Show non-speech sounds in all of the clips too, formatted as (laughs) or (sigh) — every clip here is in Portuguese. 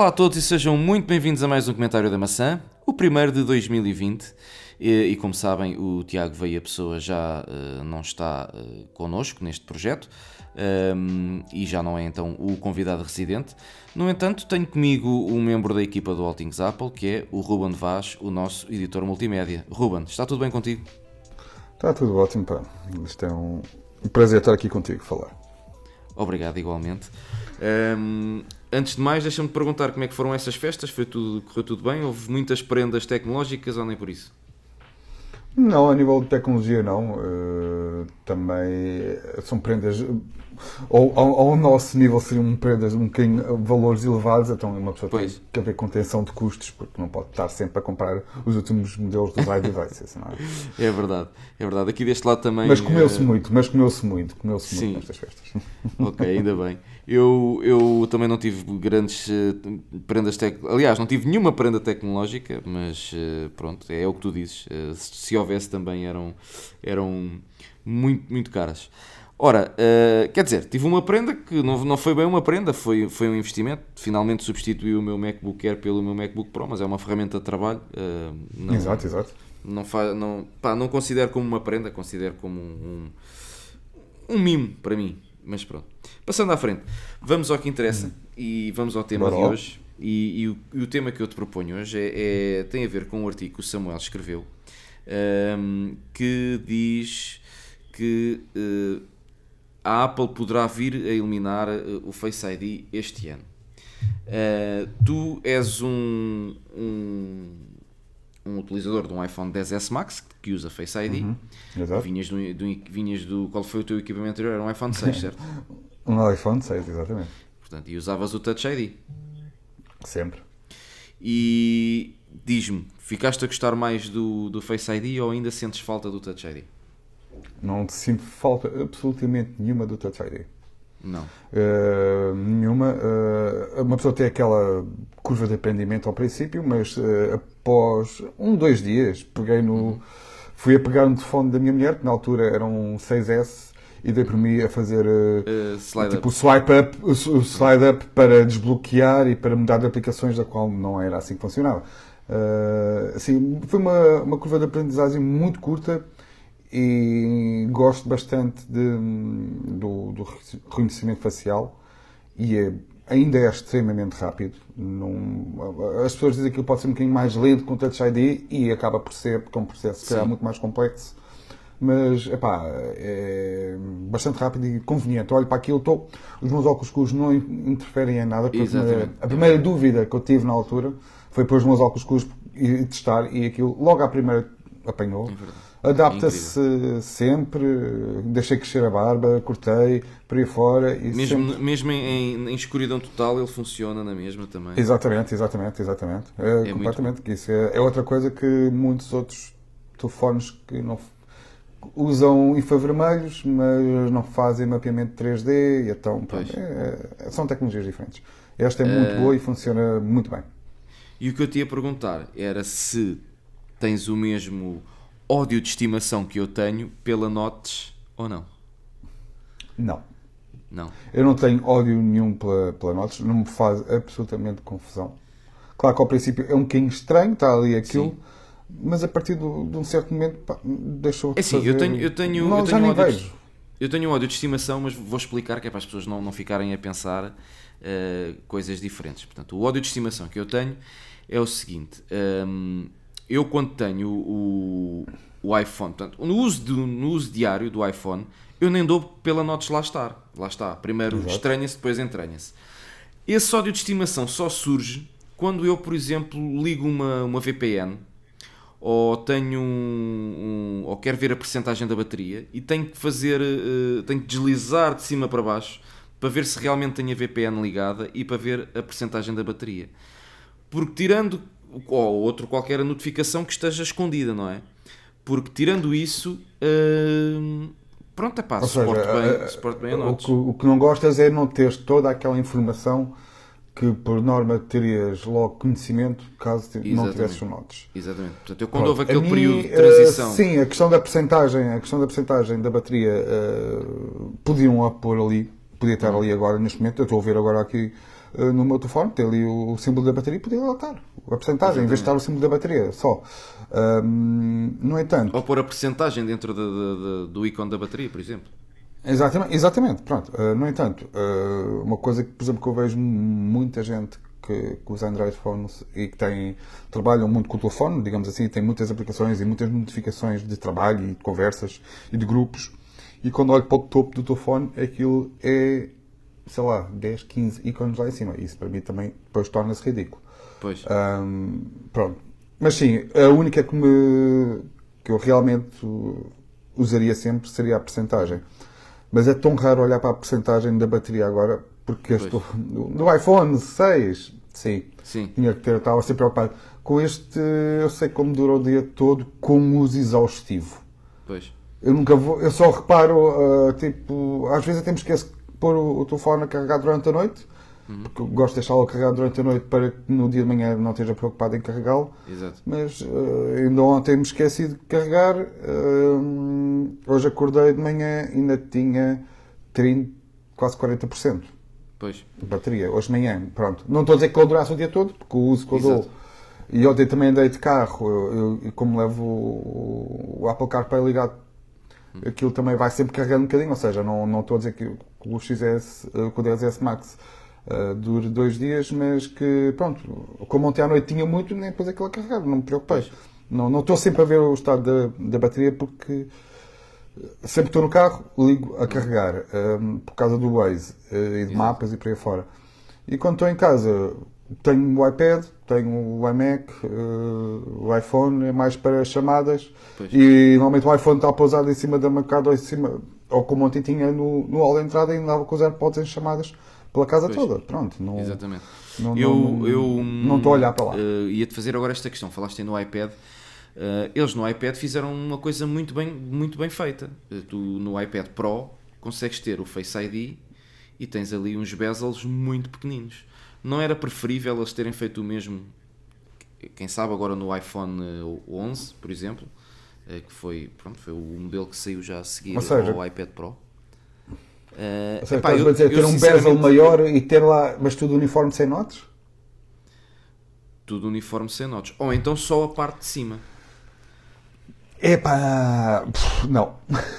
Olá a todos e sejam muito bem-vindos a mais um Comentário da Maçã, o primeiro de 2020. E, e como sabem, o Tiago Veia Pessoa já uh, não está uh, connosco neste projeto um, e já não é então o convidado residente. No entanto, tenho comigo um membro da equipa do Altings Apple, que é o Ruben Vaz, o nosso editor multimédia. Ruben, está tudo bem contigo? Está tudo ótimo, pá. Isto é um prazer estar aqui contigo, falar. Obrigado, igualmente. Um, antes de mais, deixa-me perguntar como é que foram essas festas. Foi tudo, correu tudo bem? Houve muitas prendas tecnológicas ou nem por isso? Não, a nível de tecnologia não. Uh, também são prendas ao, ao, ao, nosso nível seriam prendas um bocadinho valores elevados, então uma pessoa pois. tem que haver contenção de custos, porque não pode estar sempre a comprar os últimos modelos dos iDevices, não é? (laughs) É verdade, é verdade. Aqui deste lado também. Mas comeu-se uh... muito, mas comeu-se muito, comeu-se muito nestas festas. (laughs) Ok, ainda bem. Eu, eu também não tive grandes uh, prendas tecnológicas. Aliás, não tive nenhuma prenda tecnológica, mas uh, pronto, é o que tu dizes. se, se houvesse também eram, eram muito, muito caras. Ora, uh, quer dizer, tive uma prenda que não, não foi bem uma prenda, foi, foi um investimento. Finalmente substituí o meu MacBook Air pelo meu MacBook Pro, mas é uma ferramenta de trabalho. Uh, não, exato, exato. Não, fa, não, pá, não considero como uma prenda, considero como um, um, um mimo para mim. Mas pronto. Passando à frente, vamos ao que interessa hum. e vamos ao tema Bora de hoje. E, e, o, e, o, tema que eu te proponho hoje é, é, tem a ver com um artigo que o Samuel escreveu um, que diz que. Uh, a Apple poderá vir a eliminar uh, o Face ID este ano. Uh, tu és um, um, um, utilizador de um iPhone 10s Max que usa Face ID. Uhum, vinhas, do, do, vinhas do. Qual foi o teu equipamento anterior? Era um iPhone 6, (laughs) certo? um iPhone 6, exatamente. Portanto, e usavas o Touch ID. Sempre. E diz-me, ficaste a gostar mais do, do Face ID ou ainda sentes falta do Touch ID? Não sinto falta absolutamente nenhuma do Touch ID. Não. Uh, nenhuma. Uh, uma pessoa tem aquela curva de aprendimento ao princípio, mas uh, após um, dois dias, peguei no. Uhum. Fui a pegar no telefone da minha mulher, que na altura era um 6S, e dei por mim a fazer slide tipo, o swipe up, o, slide up para desbloquear e para mudar de aplicações, da qual não era assim que funcionava. assim, foi uma, uma curva de aprendizagem muito curta e gosto bastante de, do, do, reconhecimento facial e é, ainda é extremamente rápido. as pessoas dizem que ele pode ser um bocadinho mais lento com o Touch ID e acaba por ser, porque é um processo se calhar muito mais complexo. Mas epá, é bastante rápido e conveniente. Olho para aquilo, estou, os meus óculos escuros não interferem em nada. A, a primeira dúvida que eu tive na altura foi pôr os meus óculos escuros e testar e aquilo logo à primeira apanhou. É Adapta-se sempre, deixei crescer a barba, cortei, por aí fora. E mesmo sempre... mesmo em, em, escuridão total ele funciona na mesma também. Exatamente, exatamente, exatamente. É, é completamente que isso. É, é, outra coisa que muitos outros telefones que não usam infravermelhos, mas não fazem mapeamento 3D, e então pronto, é, é, são tecnologias diferentes. Esta é muito uh... boa e funciona muito bem. E o que eu te ia perguntar era se tens o mesmo ódio de estimação que eu tenho pela Notes ou não? Não. Não. Eu não tenho ódio nenhum pela, pela Notes, não me faz absolutamente confusão. Claro que ao princípio é um bocadinho estranho, está ali aquilo, Sim. mas a partir de, de um certo momento pá, deixou de É sim, fazer... eu tenho, eu tenho, não, eu tenho ódio de, eu tenho ódio de estimação, mas vou explicar que é para as pessoas não, não ficarem a pensar uh, coisas diferentes. Portanto, o ódio de estimação que eu tenho é o seguinte. Um, ehm, eu quando tenho o, o iPhone, portanto, no uso, do, no uso diário do iPhone, eu nem dou pela notas lá estar. Lá está. Primeiro estranha-se, depois entranha-se. Esse ódio de estimação só surge quando eu, por exemplo, ligo uma, uma VPN ou tenho um, um, ou quero ver a percentagem da bateria e tenho que fazer, uh, tenho que deslizar de cima para baixo para ver se realmente tenho a VPN ligada e para ver a percentagem da bateria. Porque tirando ou outra qualquer notificação que esteja escondida, não é? Porque tirando isso, hum, pronto, é pá, suporte, bem, a, suporte bem a o que, o que não gostas é não teres toda aquela informação que por norma terias logo conhecimento caso Exatamente. não tivesses notes. Exatamente. Portanto, eu quando Pronto. houve aquele mim, período de transição. Uh, sim, a questão da percentagem, a questão da percentagem da bateria uh, podiam pôr ali, podia estar uhum. ali agora neste momento. Eu estou a ver agora aqui uh, no meu telefone, ter ali o, símbolo da bateria e poder estar. A porcentagem, em vez de estar o símbolo da bateria só. Um, no entanto. Ou pôr a porcentagem dentro de, de, de, do ícone da bateria, por exemplo. Exatamente, exatamente pronto. Uh, no entanto, uh, uma coisa que, por exemplo, que eu vejo muita gente que, que usa Android Phones e que tem, trabalham muito com o telefone, digamos assim, tem muitas aplicações e muitas notificações de trabalho e de conversas e de grupos. E quando olho para o topo do telefone, aquilo é, sei lá, 10, 15 ícones lá em cima. Isso para mim também depois torna-se ridículo. Pois. Um, pronto. Mas sim, a única que, me, que eu realmente usaria sempre seria a percentagem. Mas é tão raro olhar para a percentagem da bateria agora, porque estou, no iPhone 6, sim, sim. tinha que ter, estava sempre preocupado. Com este, eu sei como dura o dia todo com uso exaustivo. Pois. Eu nunca vou, eu só reparo, uh, tipo, às vezes até me esqueço pôr o, o telefone a carregar durante a noite, uhum. porque gosto de deixá-lo a carregar durante a noite para que no dia de manhã não esteja preocupado em carregá-lo. Mas uh, ainda ontem me esqueci de carregar, uh, hoje acordei de manhã e ainda tinha 30, quase 40%. Pois. De bateria, hoje de manhã, pronto. Não estou a dizer que ele durasse o dia todo, porque o uso que eu dou. E ontem também andei de carro, eu, eu, como levo o, o Apple CarPlay ligado aquilo também vai sempre carregando um bocadinho, ou seja, não, não estou a dizer que o XS, eh, com o 10S Max uh, dure dois dias, mas que, pronto, como ontem à noite tinha muito, nem depois aquilo a carregar, não me preocupei. Não, não estou sempre a ver o estado da, da bateria porque sempre estou no carro, ligo a carregar um, por causa do Waze uh, e de mapas e por aí fora. E quando estou em casa, tenho o iPad, tenho o iMac, uh, o iPhone, é mais para chamadas. Pois. E normalmente o iPhone está pousado em cima da bancada ou em cima, ou como ontem tinha no, no hall de entrada e andava com os AirPods em chamadas pela casa pois. toda. Pronto, não, Exatamente. Não, eu, não, eu não estou a olhar para lá. Uh, Ia-te fazer agora esta questão. Falaste no iPad. Uh, eles no iPad fizeram uma coisa muito bem, muito bem feita. Tu no iPad Pro consegues ter o Face ID e tens ali uns bezels muito pequeninos. Não era preferível eles terem feito o mesmo, quem sabe agora no iPhone 11, por exemplo, eh, que foi, pronto, foi o modelo que saiu já a seguir seja, ao iPad Pro. Uh, seja, epá, eu, dizer, ter um bezel maior e ter lá, mas tudo uniforme sem notas? Tudo uniforme sem notas. Ou então só a parte de cima. Epá, não.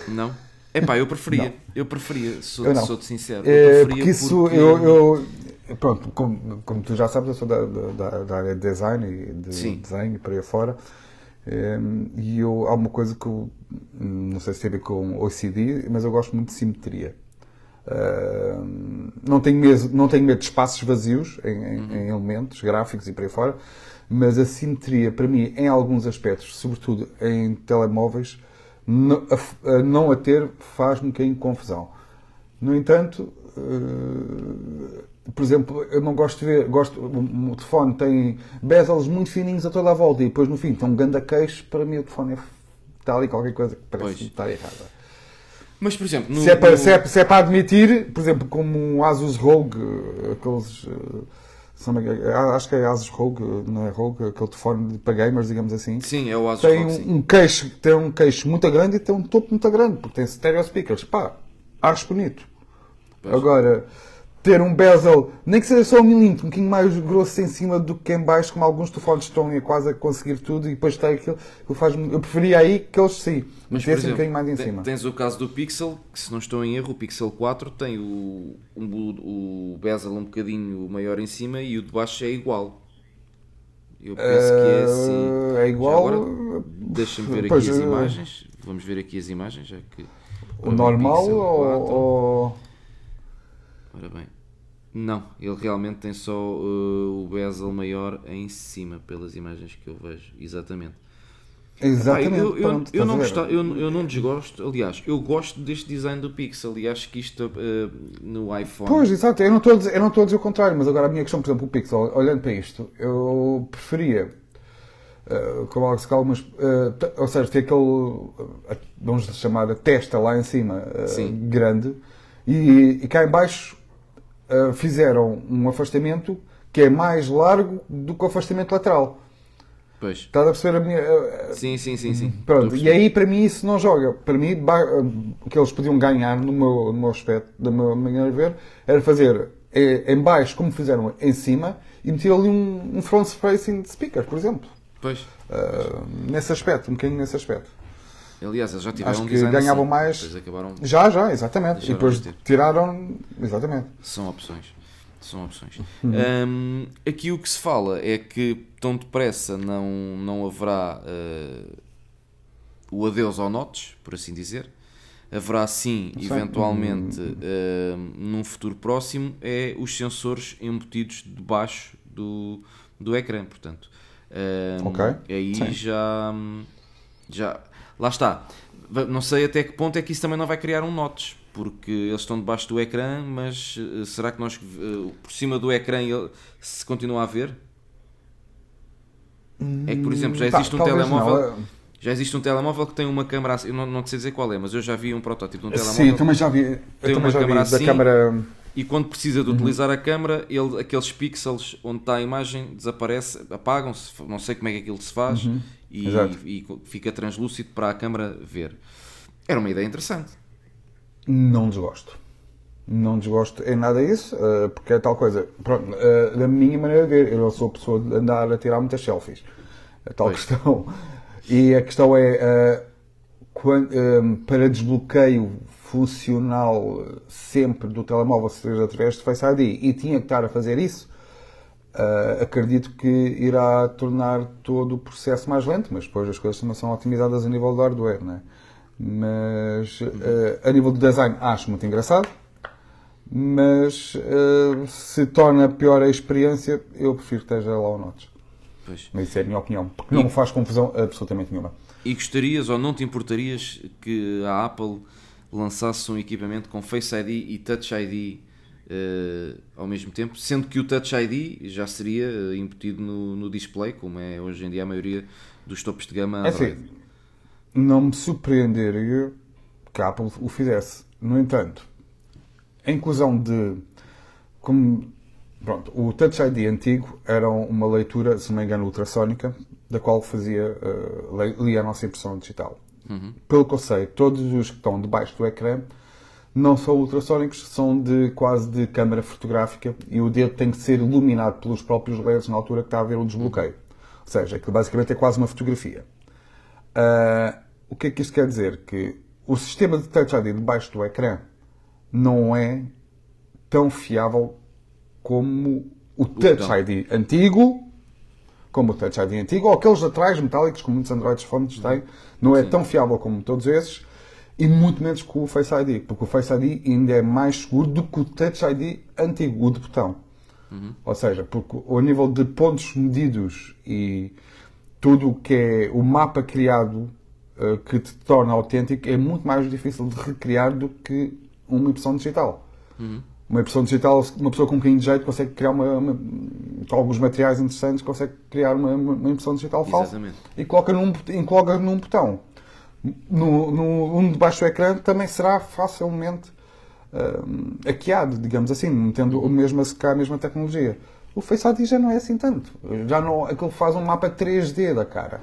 Não? Epá, eu (laughs) preferia. Não. Eu preferia, sou, eu sou-te sincero. Eu é, porque isso, porque... eu, eu, pronto, como, como tu já sabes, eu sou da, da, da área de design e de Sim. desenho e por aí fora. Ehm, e eu, há uma coisa que eu, não sei se tem a ver com OCD, mas eu gosto muito de simetria. Ehm, não, tenho medo, não tenho medo de espaços vazios em, em, uhum. em elementos gráficos e por aí fora, mas a simetria, para mim, em alguns aspectos, sobretudo em telemóveis, não a, não a ter faz-me um bocadinho confusão. No entanto, eh, por exemplo, eu não gosto de ver, gosto, o, telefone tem bezels muito fininhos a toda a volta e depois no fim tem um ganda queixo, para mim o telefone é, está ali qualquer coisa que parece pois. estar errada. Mas, por exemplo, no, se, é para, no... se, é, se, é para, admitir, por exemplo, como um Asus ROG, aqueles. Eh, acho que é Asus ROG, não é ROG, aquele telefone para gamers, digamos assim. Sim, é o Asus tem ROG. Um, um queixo, tem um queixo muito grande e tem um topo muito grande, porque tem stereo speakers. Pá, acho bonito. Pois. Agora ter um bezel, nem que seja só um milímetro, um bocadinho mais grosso em cima do que em baixo, como alguns telefones estão quase a conseguir tudo e depois tem aquilo. Eu, faz, eu preferia aí que eles sim, mas exemplo, um bocadinho mais em cima. Tens o caso do Pixel, que se não estou em erro, o Pixel 4 tem o, um, o bezel um bocadinho maior em cima e o de baixo é igual. Eu penso uh, que é assim. É igual. Deixa-me ver aqui as uh, imagens. Vamos ver aqui as imagens. Já que, o normal ou, ou Ora bem. Não, ele realmente tem só uh, o bezel maior em cima, pelas imagens que eu vejo, exatamente. Exatamente. eu, eu, Pronto, eu, não gosto, eu, eu, não desgosto, aliás, eu gosto deste design do Pixel e acho que isto uh, no iPhone. Pois, exato, eu não, estou a dizer, eu não estou a dizer o contrário, mas agora a minha questão, por exemplo, o Pixel, olhando para isto, eu preferia. Uh, como algumas, uh, ou seja, ter aquele, uh, vamos chamar a testa lá em cima, grande, e, e cá em baixo fizeram um afastamento que é mais largo do que o afastamento lateral. Pois. Estás a perceber a minha. Uh, sim, sim, sim. sim. Pronto, e aí para mim isso não joga. Para mim, o que eles podiam ganhar no meu, no meu aspecto, da minha maneira de ver, era fazer em baixo, como fizeram em cima, e meter ali um, um front-facing speaker, por exemplo. Pois. Uh, nesse aspecto, um bocadinho nesse aspecto. Aliás, eles já tiveram Acho um que ganhavam assim. mais. Acabaram... Já, já, exatamente. E depois de tiraram. Exatamente. São opções. São opções. Uhum. Hum, aqui o que se fala é que tão depressa não, não haverá eh, o adeus ao notes, por assim dizer. Haverá sim, eventualmente, eh, num futuro próximo, é os sensores embutidos debaixo do, do ecrã, portanto. Ok. Aí Sim. já, já. Lá está. Não sei até que ponto é que isso também não vai criar um notes, porque eles estão debaixo do ecrã, mas eh, será que nós eh, por cima do ecrã se continua a ver? É que, por exemplo, já Pá, existe um talvez telemóvel. não. eh, Já existe um telemóvel que tem uma câmera assim, eu não, não sei dizer qual é, mas eu já vi um protótipo de um Sim, eu telemóvel também já vi. Tem uma vi câmera assim. câmara. e quando precisa de Uhum. utilizar a câmera, ele, aqueles pixels onde está a imagem desaparece, apagam-se, não sei como é que aquilo se faz Uhum. Exato. e fica translúcido para a câmara ver. Era uma ideia interessante. Não desgosto. Não desgosto em nada isso, eh, porque é tal coisa. Pronto, eh, da minha maneira de ver, eu não sou pessoa de andar a tirar muitas selfies. A tal Pois. questão. E a questão é, eh, para desbloqueio funcional sempre do telemóvel, seja através de Face ID, e tinha que estar a fazer isso, eh, acredito que irá tornar todo o processo mais lento, mas depois as coisas também são otimizadas a nível do hardware, não é? Mas eh, a nível de design acho muito engraçado, mas eh, se torna pior a experiência, eu prefiro que esteja lá o Notes. Pois. Mas isso é a minha opinião, porque não faz confusão absolutamente nenhuma. E gostarias ou não te importarias que a Apple lançasse um equipamento com Face ID e Touch ID eh, ao mesmo tempo, sendo que o Touch ID já seria eh, embutido no, no display, como é hoje em dia a maioria dos topos de gama É Android. assim, não me surpreenderia que a Apple o fizesse. No entanto, a inclusão de. Como, pronto, o Touch ID antigo era uma leitura, se não me engano, ultrassónica, da qual fazia, eh, le- lia a nossa impressão digital. Pelo que eu sei, todos os que estão debaixo do ecrã não são ultrassónicos, são de quase de câmara fotográfica e o dedo tem que ser iluminado pelos próprios LEDs na altura que está a haver o desbloqueio. Ou seja, aquilo basicamente é quase uma fotografia. Ah, o que é que isto quer dizer? Que o sistema de Touch ID debaixo do ecrã não é tão fiável como o Touch botão. ID antigo, como o Touch ID antigo, ou aqueles atrás metálicos, como muitos Androids fontes têm, não é tão fiável como todos esses, e muito menos que o Face ID, porque o Face ID ainda é mais seguro do que o Touch ID antigo, o de botão. Ou seja, porque o nível de pontos medidos e tudo o que é o mapa criado eh, que te torna autêntico é muito mais difícil de recriar do que uma impressão digital. Uma impressão digital, uma pessoa com um bocadinho de jeito consegue criar uma, uma- com alguns materiais interessantes, consegue criar uma, uma- impressão digital falsa e coloca num, e coloca num botão. No, no, um debaixo do ecrã também será facilmente hum, hackeado, digamos assim, não tendo o mesmo, a mesma tecnologia. O Face ID já não é assim tanto. Já não, aquilo faz um mapa 3D da cara.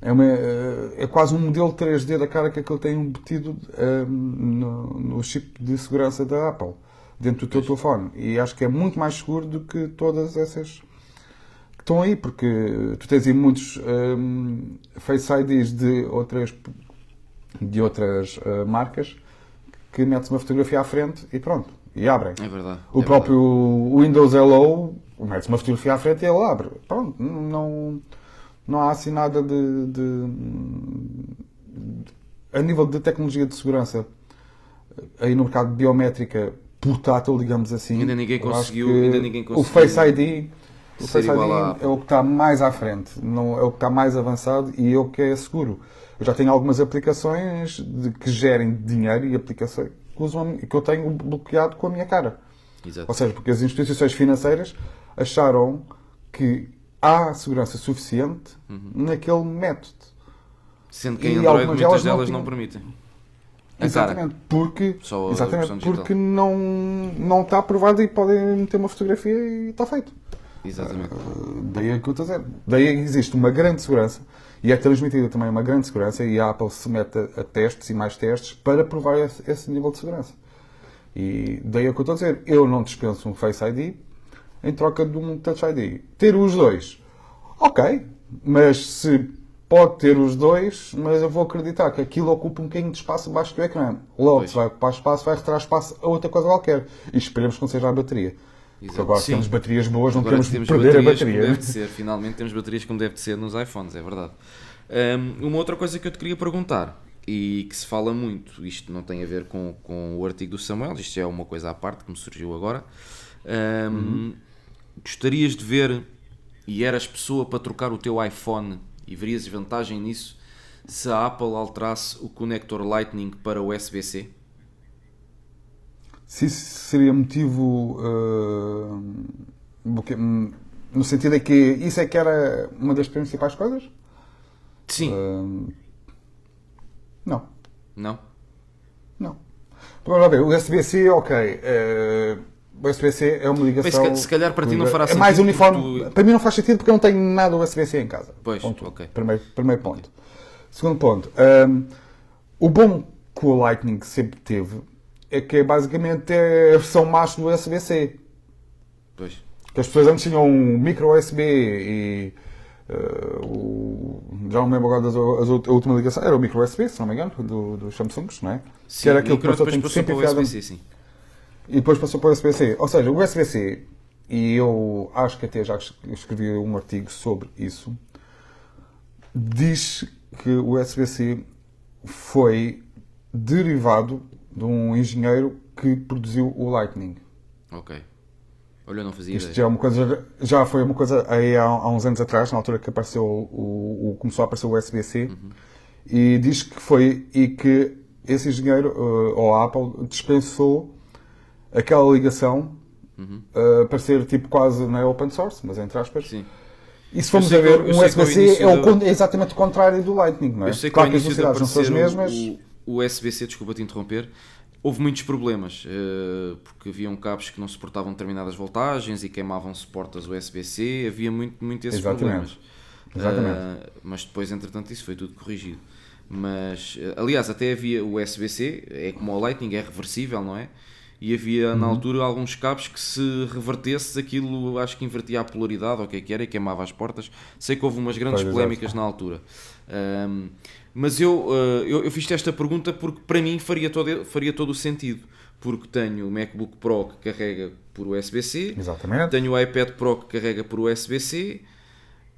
É, uma, é quase um modelo 3D da cara que aquilo tem embutido hum, no, no chip de segurança da Apple, dentro do teu telefone. E acho que é muito mais seguro do que todas essas que estão aí, porque tu tens aí muitos hum, Face IDs de outras, de outras eh, marcas que metes uma fotografia à frente e pronto, e abrem. É verdade. O é próprio Windows Hello, metes uma fotografia à frente e ele abre. Pronto, não, não há assim nada de, de- A nível de tecnologia de segurança, aí no mercado de biométrica portátil, digamos assim. Ainda ninguém conseguiu- ainda ninguém O conseguiu Face ID. O Face ID à é o que está mais à frente, não, é o que está mais avançado e é o que é seguro. Eu já tenho algumas aplicações de, que gerem dinheiro e aplicações que, usam, que eu tenho bloqueado com a minha cara. Exato. Ou seja, porque as instituições financeiras acharam que há segurança suficiente Uhum. naquele método. Sendo que em Android algumas muitas delas não delas não, tinham. permitem. A cara. Exatamente, porque, Só a exatamente digital. porque não, não está aprovado e podem meter uma fotografia e está feito. Exatamente. Daí é que eu estou a dizer. Daí é existe uma grande segurança e é transmitida também uma grande segurança e a Apple se mete a, testes e mais testes para provar esse, esse nível de segurança. E daí é que eu estou a dizer. Eu não dispenso um Face ID em troca de um Touch ID. Ter os dois, ok, mas se pode ter os dois, mas eu vou acreditar que aquilo ocupa um bocadinho de espaço abaixo do ecrã. Logo, Pois. se vai ocupar espaço, vai retirar espaço a outra coisa qualquer. E esperemos que não seja a bateria. Exato. agora Sim. temos baterias boas, não queremos temos perder a bateria. deve de ser. Finalmente temos baterias como deve de ser nos iPhones, é verdade. Um, uma outra coisa que eu te queria perguntar, e que se fala muito, isto não tem a ver com, com o artigo do Samuel, isto é uma coisa à parte que me surgiu agora. Um, Gostarias de ver, e eras pessoa para trocar o teu iPhone, e verias vantagem nisso, se a Apple alterasse o conector Lightning para USB-C? Se isso seria motivo. uh, no sentido em que isso é que era uma das principais coisas? Sim. Uh, não. Não? Não. Vamos lá ver, o USB-C, ok. eh, o USB-C é uma ligação. Bem, se ca- se calhar para ti não fará É mais sentido uniforme. tu- Para mim não faz sentido porque eu não tenho nada USB-C em casa. Pois, Ponto. ok. Primeiro, primeiro ponto. Segundo ponto. ehm, o bom que o Lightning sempre teve é que basicamente é a versão macho do USB-C. Pois. Que as pessoas antes tinham um micro USB e. eh, o, já não me lembro agora das, as, out- a última ligação, era o micro USB, se não me engano, do, dos Samsungs, não é? Sim, que era aquilo que micro, pessoa depois que passou para o USB-C, sim. e depois passou para o USB-C. Ou seja, o USB-C, e eu acho que até já escrevi um artigo sobre isso, diz que o USB-C foi derivado de um engenheiro que produziu o Lightning. Ok. Olha, eu não fazia Isto ideia. já, é uma coisa, já foi uma coisa aí há, há uns anos atrás, na altura que apareceu o, o- começou a aparecer o USB-C, e diz que foi e que esse engenheiro, eh, ou a Apple, dispensou aquela ligação eh, para ser tipo quase não é open source, mas entre aspas. Sim. E se formos a ver, um USB-C é, o da- con- é exatamente o contrário do Lightning, não é? Eu sei que claro que as velocidades não são as mesmas. o, o USB-C, desculpa te interromper, houve muitos problemas, eh, porque haviam cabos que não suportavam determinadas voltagens e queimavam suportas USB-C, havia muito, muito esses Exatamente. problemas. Exatamente. Eh, mas depois, entretanto, isso foi tudo corrigido. Mas, eh, aliás, até havia o USB-C, é como o Lightning, é reversível, não é? E havia Uhum. na altura alguns cabos que se revertesses aquilo, acho que invertia a polaridade, ou o que é que era, e queimava as portas. Sei que houve umas grandes Pois, polémicas na altura. Ahm, mas eu, ah, eu, eu fiz esta pergunta porque para mim faria todo, faria todo o sentido. Porque tenho o MacBook Pro que carrega por USB-C, tenho o iPad Pro que carrega por USB-C,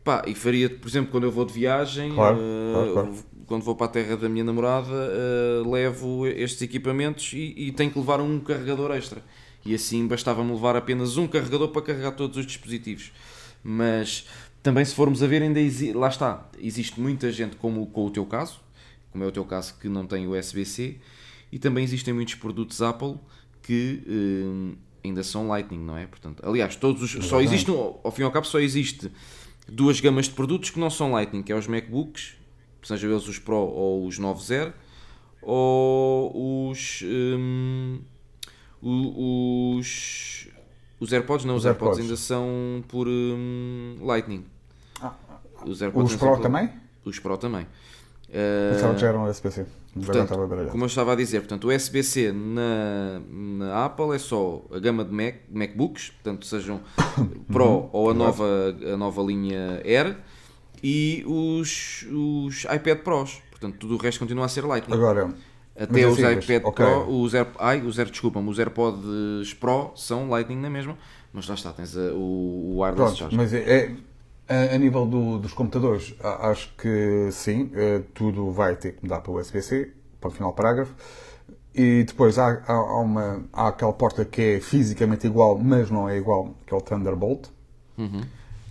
pá, e faria, por exemplo, quando eu vou de viagem, Claro, ah, claro, claro. quando vou para a terra da minha namorada, ah, levo estes equipamentos e, e tenho que levar um carregador extra. E assim bastava-me levar apenas um carregador para carregar todos os dispositivos. Mas também, se formos a ver, ainda exi- lá está. Existe muita gente, como com o teu caso, como é o teu caso, que não tem USB-C, e também existem muitos produtos Apple que hum, ainda são Lightning, não é? Portanto, aliás, todos os, só existe, ao fim e ao cabo, só existe duas gamas de produtos que não são Lightning, que é os MacBooks, sejam eles os Pro ou os 9.0, ou os, o- os os AirPods, não, os, Os AirPods. AirPods. ainda são por hum, Lightning. Os Pro por- também? Os Pro também. Pensava que já eram USB-C. Portanto, como eu estava a dizer, portanto, o USB-C na, na Apple é só a gama de Mac, MacBooks, portanto, sejam Pro ou a nova, a nova linha Air, e os, os iPad Pros. Portanto, tudo o resto continua a ser Lightning. Agora, Até mas os mas- iPad ok. Pro, os, Air, ai, os, Air, desculpa os AirPods Pro são Lightning na mesma, mas lá está, tens a- o, o wireless Pronto, mas é, é- a, a nível do- dos computadores, acho que sim, eh, tudo vai ter que mudar para o USB-C, para o final do parágrafo. E depois há, há, uma, há aquela porta que é fisicamente igual, mas não é igual, que é o Thunderbolt. Uhum.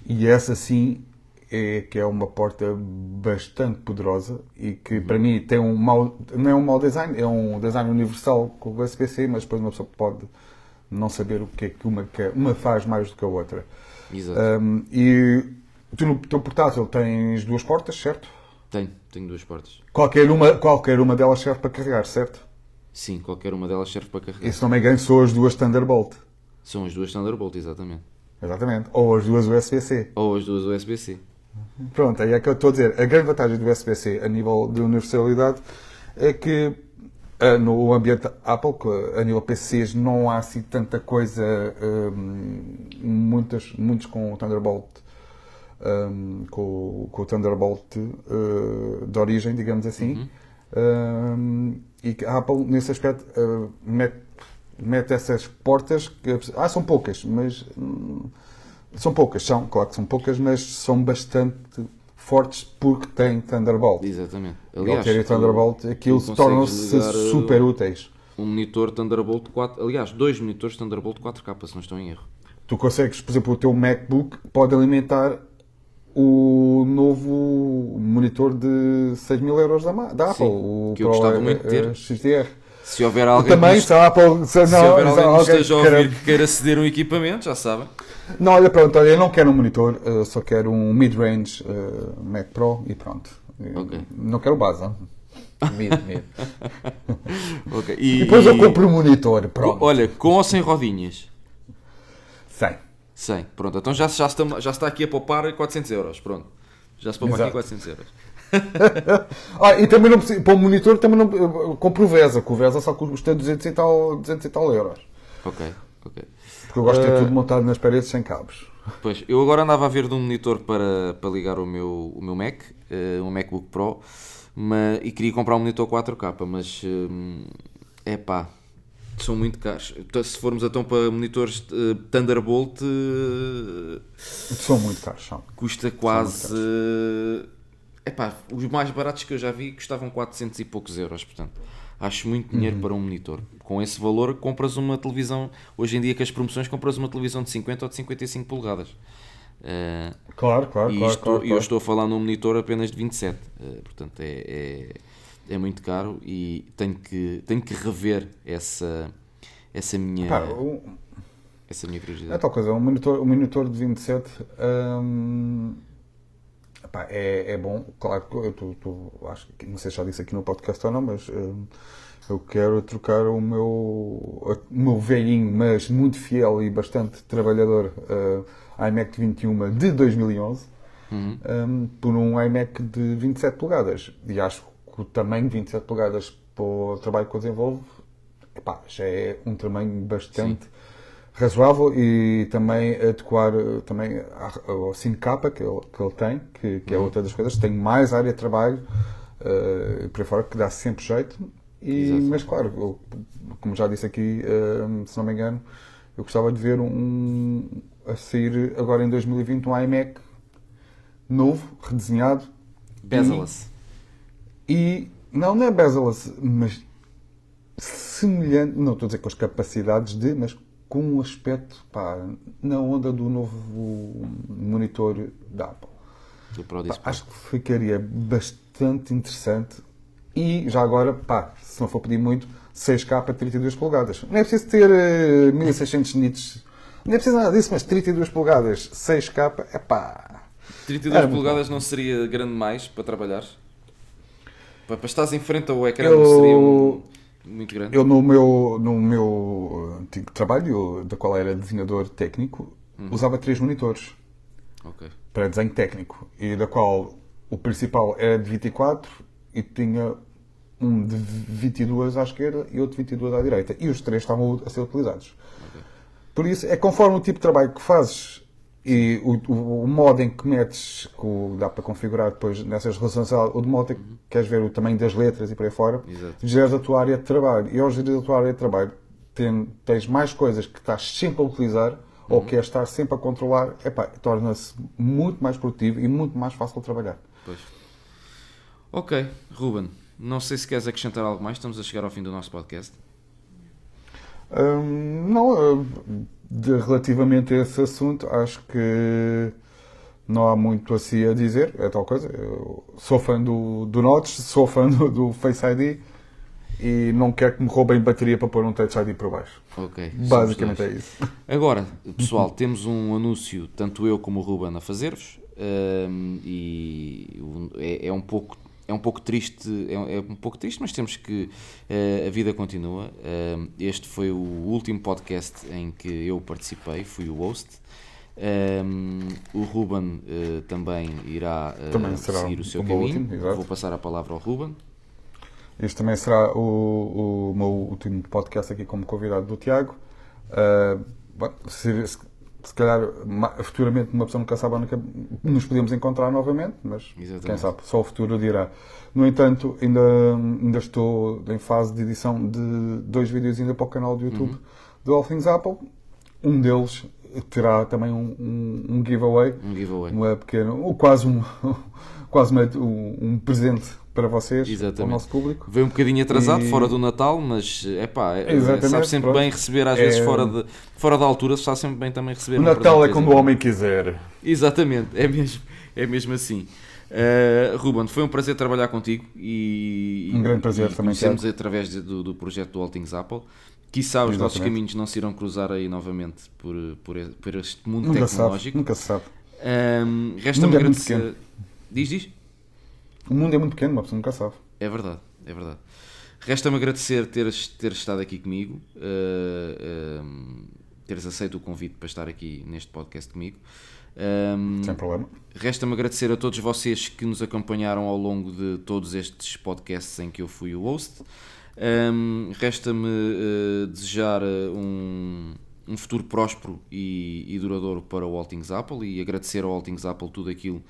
E essa sim é que é uma porta bastante poderosa e que para mim tem um mau, não é um mau design, é um design universal com o USB-C, mas depois uma pessoa pode não saber o que é que uma, quer. uma faz mais do que a outra. Exato. Um, e tu no teu portátil tens duas portas, certo? Tenho, tenho duas portas. Qualquer uma, qualquer uma delas serve para carregar, certo? Sim, qualquer uma delas serve para carregar. E se não me engano, são as duas Thunderbolt. São as duas Thunderbolt, exatamente. Exatamente. Ou as duas USB-C. Ou as duas USB-C. Pronto, aí é que eu estou a dizer. A grande vantagem do USB-C a nível de universalidade é que Uh, no ambiente Apple, a nível PCs não há assim tanta coisa, um, muitas, muitos com o Thunderbolt, um, com, com, o Thunderbolt uh, de origem, digamos assim. Uhum. Um, e que a Apple, nesse aspecto, uh, mete, mete essas portas. Que, ah, são poucas, mas. Hum, são poucas, são, claro que são poucas, mas são bastante fortes porque têm Thunderbolt. Exatamente. Aliás, ter Thunderbolt, aquilo tornam-se super úteis. Um monitor Thunderbolt 4, aliás, dois monitores Thunderbolt 4K, se não estou em erro. Tu consegues, por exemplo, o teu MacBook pode alimentar o novo monitor de 6 mil euros da, da Apple, Sim, o que eu gostava muito de ter. XDR. Se houver alguém também, se, Apple, se, se houver alguém que esteja a ouvir que queira ceder um equipamento, já sabem. Não, olha, pronto, olha, eu não quero um monitor, só quero um mid-range uh, Mac Pro e pronto. Okay. Não quero base? Mid, (laughs) mid. (laughs) okay. e, e, depois eu compro um monitor, pronto. Olha, com ou sem rodinhas? Sem. Sem, pronto. Então já, já, está, já está aqui a poupar 400 euros, pronto. Já se poupa aqui 400 euros. (laughs) ah, e também não para o monitor também não compro o VESA, que o VESA só custa 200 e tal, 200 e tal euros. Ok, ok. Porque eu gosto de ter uh, tudo montado nas paredes sem cabos. Pois, eu agora andava a ver de um monitor para, para ligar o meu, o meu Mac, uh, um MacBook Pro, mas, e queria comprar um monitor 4K, mas é uh, pá, são muito caros. Então, se formos então para monitores uh, Thunderbolt, uh, são muito caros. São. Custa quase. É pá, os mais baratos que eu já vi custavam 400 e poucos euros, portanto. Acho muito dinheiro uhum. para um monitor. Com esse valor, compras uma televisão. Hoje em dia, com as promoções, compras uma televisão de 50 ou de 55 polegadas. Uh, claro, claro, e claro, estou, claro, claro. eu estou a falar num monitor apenas de 27. Uh, portanto, é, é, é, muito caro e tenho que, tenho que rever essa, essa minha. Pá, o... Essa minha curiosidade. É tal coisa, um monitor, um monitor de 27. Hum Epá, é, é bom, claro que tô, acho que não sei se já disse aqui no podcast ou não, mas uh, eu quero trocar o meu, o meu velhinho, mas muito fiel e bastante trabalhador uh, iMac 21 de 2011 uhum. um, por um iMac de 27 polegadas. E acho o tamanho de 27 polegadas para o trabalho que eu desenvolvo epá, já é um tamanho bastante. Sim razoável e também adequar também ao Cine Capa que ele, que ele tem, que, que é uhum. outra das coisas, tem mais área de trabalho uh, por aí fora, que dá sempre jeito. E, mas claro, eu, como já disse aqui, uh, se não me engano, eu gostava de ver um a sair agora em 2020 um iMac novo, redesenhado. Bezel-less. E, não, não é bezel-less, mas semelhante, não estou a dizer com as capacidades de, mas com um aspecto pá, na onda do novo monitor da Apple. Pá, acho que ficaria bastante interessante e já agora, pá, se não for pedir muito, 6K a 32 polegadas. Não é preciso ter uh, 1600 nits, não é preciso nada disso, mas 32 polegadas, 6K, é pá. 32 polegadas não seria grande mais para trabalhar? Para, estás em frente ao ecrã eu... seria um muito grande? Eu, no meu, no meu antigo trabalho, da qual era desenhador técnico, uhum. usava três monitores okay. para desenho técnico, e da qual o principal era de 24 e tinha um de 22 à esquerda e outro de 22 à direita. E os três estavam a ser utilizados. Okay. Por isso, é conforme o tipo de trabalho que fazes e o, o, o, modo em que metes, que dá para configurar depois nessas relações, o de modo em que uhum. queres ver o tamanho das letras e por aí fora, geres a tua área de trabalho. E ao gerir a tua área de trabalho, tens mais coisas que estás sempre a utilizar uhum. ou que és estar sempre a controlar, torna-se muito mais produtivo e muito mais fácil de trabalhar. Pois. Ok, Ruben, não sei se queres acrescentar algo mais, estamos a chegar ao fim do nosso podcast. Hum, não, relativamente a esse assunto, acho que não há muito assim a dizer, é tal coisa. Eu sou fã do, do Notch, sou fã do, do, Face ID e não quero que me roubem bateria para pôr um Touch ID por baixo. Ok. Basicamente é isso. Agora, pessoal, temos um anúncio, tanto eu como o Ruben, a fazer-vos. Um, e é, é um pouco é um pouco triste, é, é, um pouco triste, mas temos que uh, a vida continua. Uh, este foi o último podcast em que eu participei, fui o host. Um, o Ruben uh, também irá também seguir o seu caminho. Último, Vou passar a palavra ao Ruben. Este também será o, o meu último podcast aqui como convidado do Tiago. Bom, se, se, se, calhar futuramente uma pessoa nunca sabe onde nos podemos encontrar novamente, mas Exatamente. quem sabe, só o futuro dirá. No entanto, ainda, ainda estou em fase de edição de dois vídeos ainda para o canal do YouTube uhum. do All Things Apple. Um deles terá também um, um, um giveaway. Um giveaway. Uma pequena, ou quase um, (laughs) quase um, um presente para vocês, Exatamente. para o nosso público. Veio um bocadinho atrasado, e... fora do Natal, mas é pá, sabe sempre pronto. bem receber, às vezes é... fora, de, fora da altura, está sempre bem também receber. O Natal é quando o homem quiser. Exatamente, é mesmo, é mesmo assim. Uh, Ruben, foi um prazer trabalhar contigo e, um grande prazer e também. Conhecemos através de, do, do projeto do All Things Apple. Quiçá os nossos caminhos não se irão cruzar aí novamente por, por, por este mundo nunca tecnológico. Sabe, nunca se sabe. Um, Resta-me é agradecer. Diz, diz? O mundo é muito pequeno, uma pessoa nunca sabe. É verdade, é verdade. Resta-me agradecer teres, teres estado aqui comigo, uh, teres aceito o convite para estar aqui neste podcast comigo. Um, Sem problema. Resta-me agradecer a todos vocês que nos acompanharam ao longo de todos estes podcasts em que eu fui o host. Um, Resta-me uh, desejar um, um futuro próspero e, e, duradouro para o Altings Apple e agradecer ao Altings Apple tudo aquilo que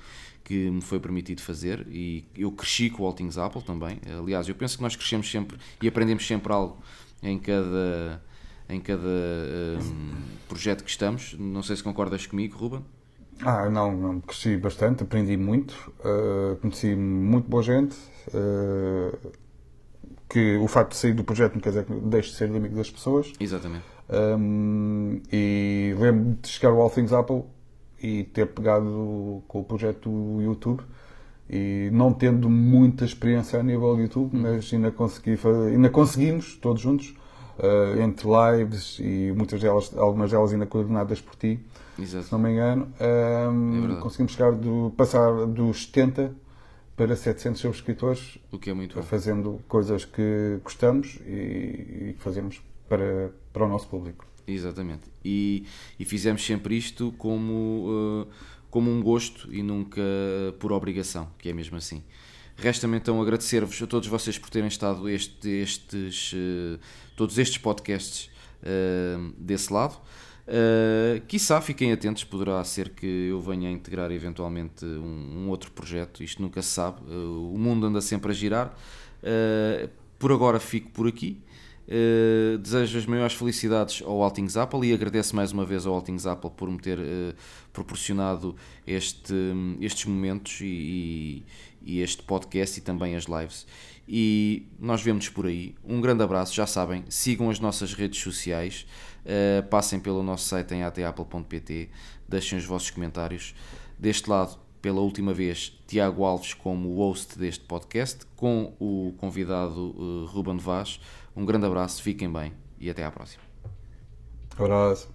me foi permitido fazer e eu cresci com o Altings Apple também. Aliás, eu penso que nós crescemos sempre e aprendemos sempre algo em cada, em cada um, projeto que estamos. Não sei se concordas comigo, Ruben. Ah, não, não, cresci bastante, aprendi muito, uh, conheci muito boa gente. Uh, que o facto de sair do projeto não quer dizer que deixe de ser amigo das pessoas. Exatamente. Um, e lembro de chegar ao All Things Apple e ter pegado com o projeto do YouTube e não tendo muita experiência a nível do YouTube, uhum. mas ainda, consegui, ainda conseguimos, todos juntos, uh, entre lives e muitas delas, algumas delas ainda coordenadas por ti, Exato. se não me engano, um, é conseguimos chegar do, passar dos 70 para 700 subscritores, o que é muito bom. fazendo coisas que gostamos e, e fazemos para, para o nosso público. Exatamente. E, e fizemos sempre isto como, uh, como um gosto e nunca por obrigação, que é mesmo assim. Resta-me então agradecer-vos a todos vocês por terem estado este, estes, uh, todos estes podcasts uh, desse lado. Uh, quiçá fiquem atentos, poderá ser que eu venha a integrar eventualmente um, um outro projeto, isto nunca se sabe, uh, o mundo anda sempre a girar. Por agora fico por aqui. Uh, desejo as maiores felicidades ao Altings Apple e agradeço mais uma vez ao Altings Apple por me ter proporcionado este, estes momentos e, e, e este podcast e também as lives. E nós vemos por aí. Um grande abraço, já sabem, sigam as nossas redes sociais. Uh, passem pelo nosso site em atapple.pt, deixem os vossos comentários. Deste lado, pela última vez, Tiago Alves como host deste podcast, com o convidado uh, Ruben Vaz. Um grande abraço, fiquem bem e até à próxima. Abraço.